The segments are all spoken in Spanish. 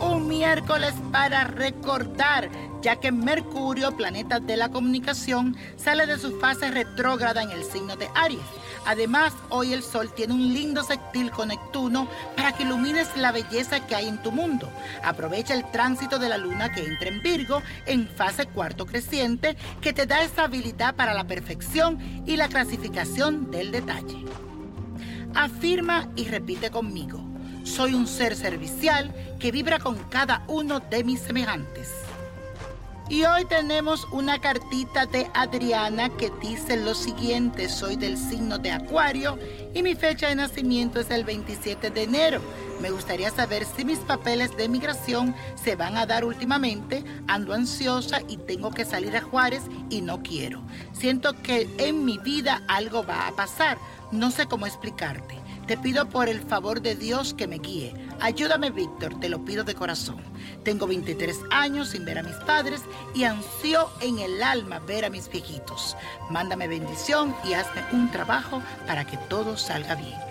Un miércoles para recordar, ya que Mercurio, planeta de la comunicación, sale de su fase retrógrada en el signo de Aries. Además, hoy el Sol tiene un lindo sextil con Neptuno para que ilumines la belleza que hay en tu mundo. Aprovecha el tránsito de la Luna que entra en Virgo en fase cuarto creciente, que te da esa habilidad para la perfección y la clasificación del detalle. Afirma y repite conmigo. Soy un ser servicial que vibra con cada uno de mis semejantes. Y hoy tenemos una cartita de Adriana que dice lo siguiente, soy del signo de Acuario y mi fecha de nacimiento es el 27 de enero. Me gustaría saber si mis papeles de migración se van a dar últimamente. Ando ansiosa y tengo que salir a Juárez y no quiero. Siento que en mi vida algo va a pasar. No sé cómo explicarte. Te pido por el favor de Dios que me guíe. Ayúdame, Víctor, te lo pido de corazón. Tengo 23 años sin ver a mis padres y ansío en el alma ver a mis viejitos. Mándame bendición y hazme un trabajo para que todo salga bien.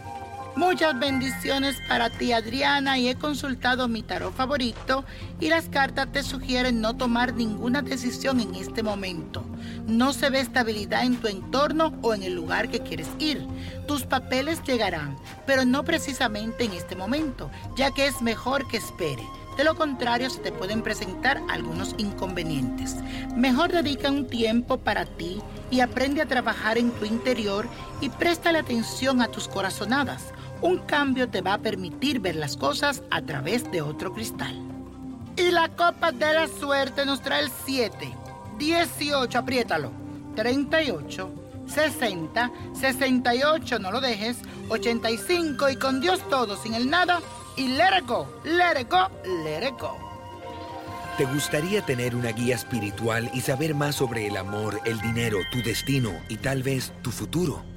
Muchas bendiciones para ti, Adriana, y he consultado mi tarot favorito y las cartas te sugieren no tomar ninguna decisión en este momento. No se ve estabilidad en tu entorno o en el lugar que quieres ir. Tus papeles llegarán, pero no precisamente en este momento, ya que es mejor que espere. De lo contrario, se te pueden presentar algunos inconvenientes. Mejor dedica un tiempo para ti y aprende a trabajar en tu interior y préstale atención a tus corazonadas. Un cambio te va a permitir ver las cosas a través de otro cristal. Y la copa de la suerte nos trae el 7, 18, apriétalo, 38, 60, 68, no lo dejes, 85 y con Dios todo, sin el nada, y let it go, let it go, let it go. ¿Te gustaría tener una guía espiritual y saber más sobre el amor, el dinero, tu destino y tal vez tu futuro?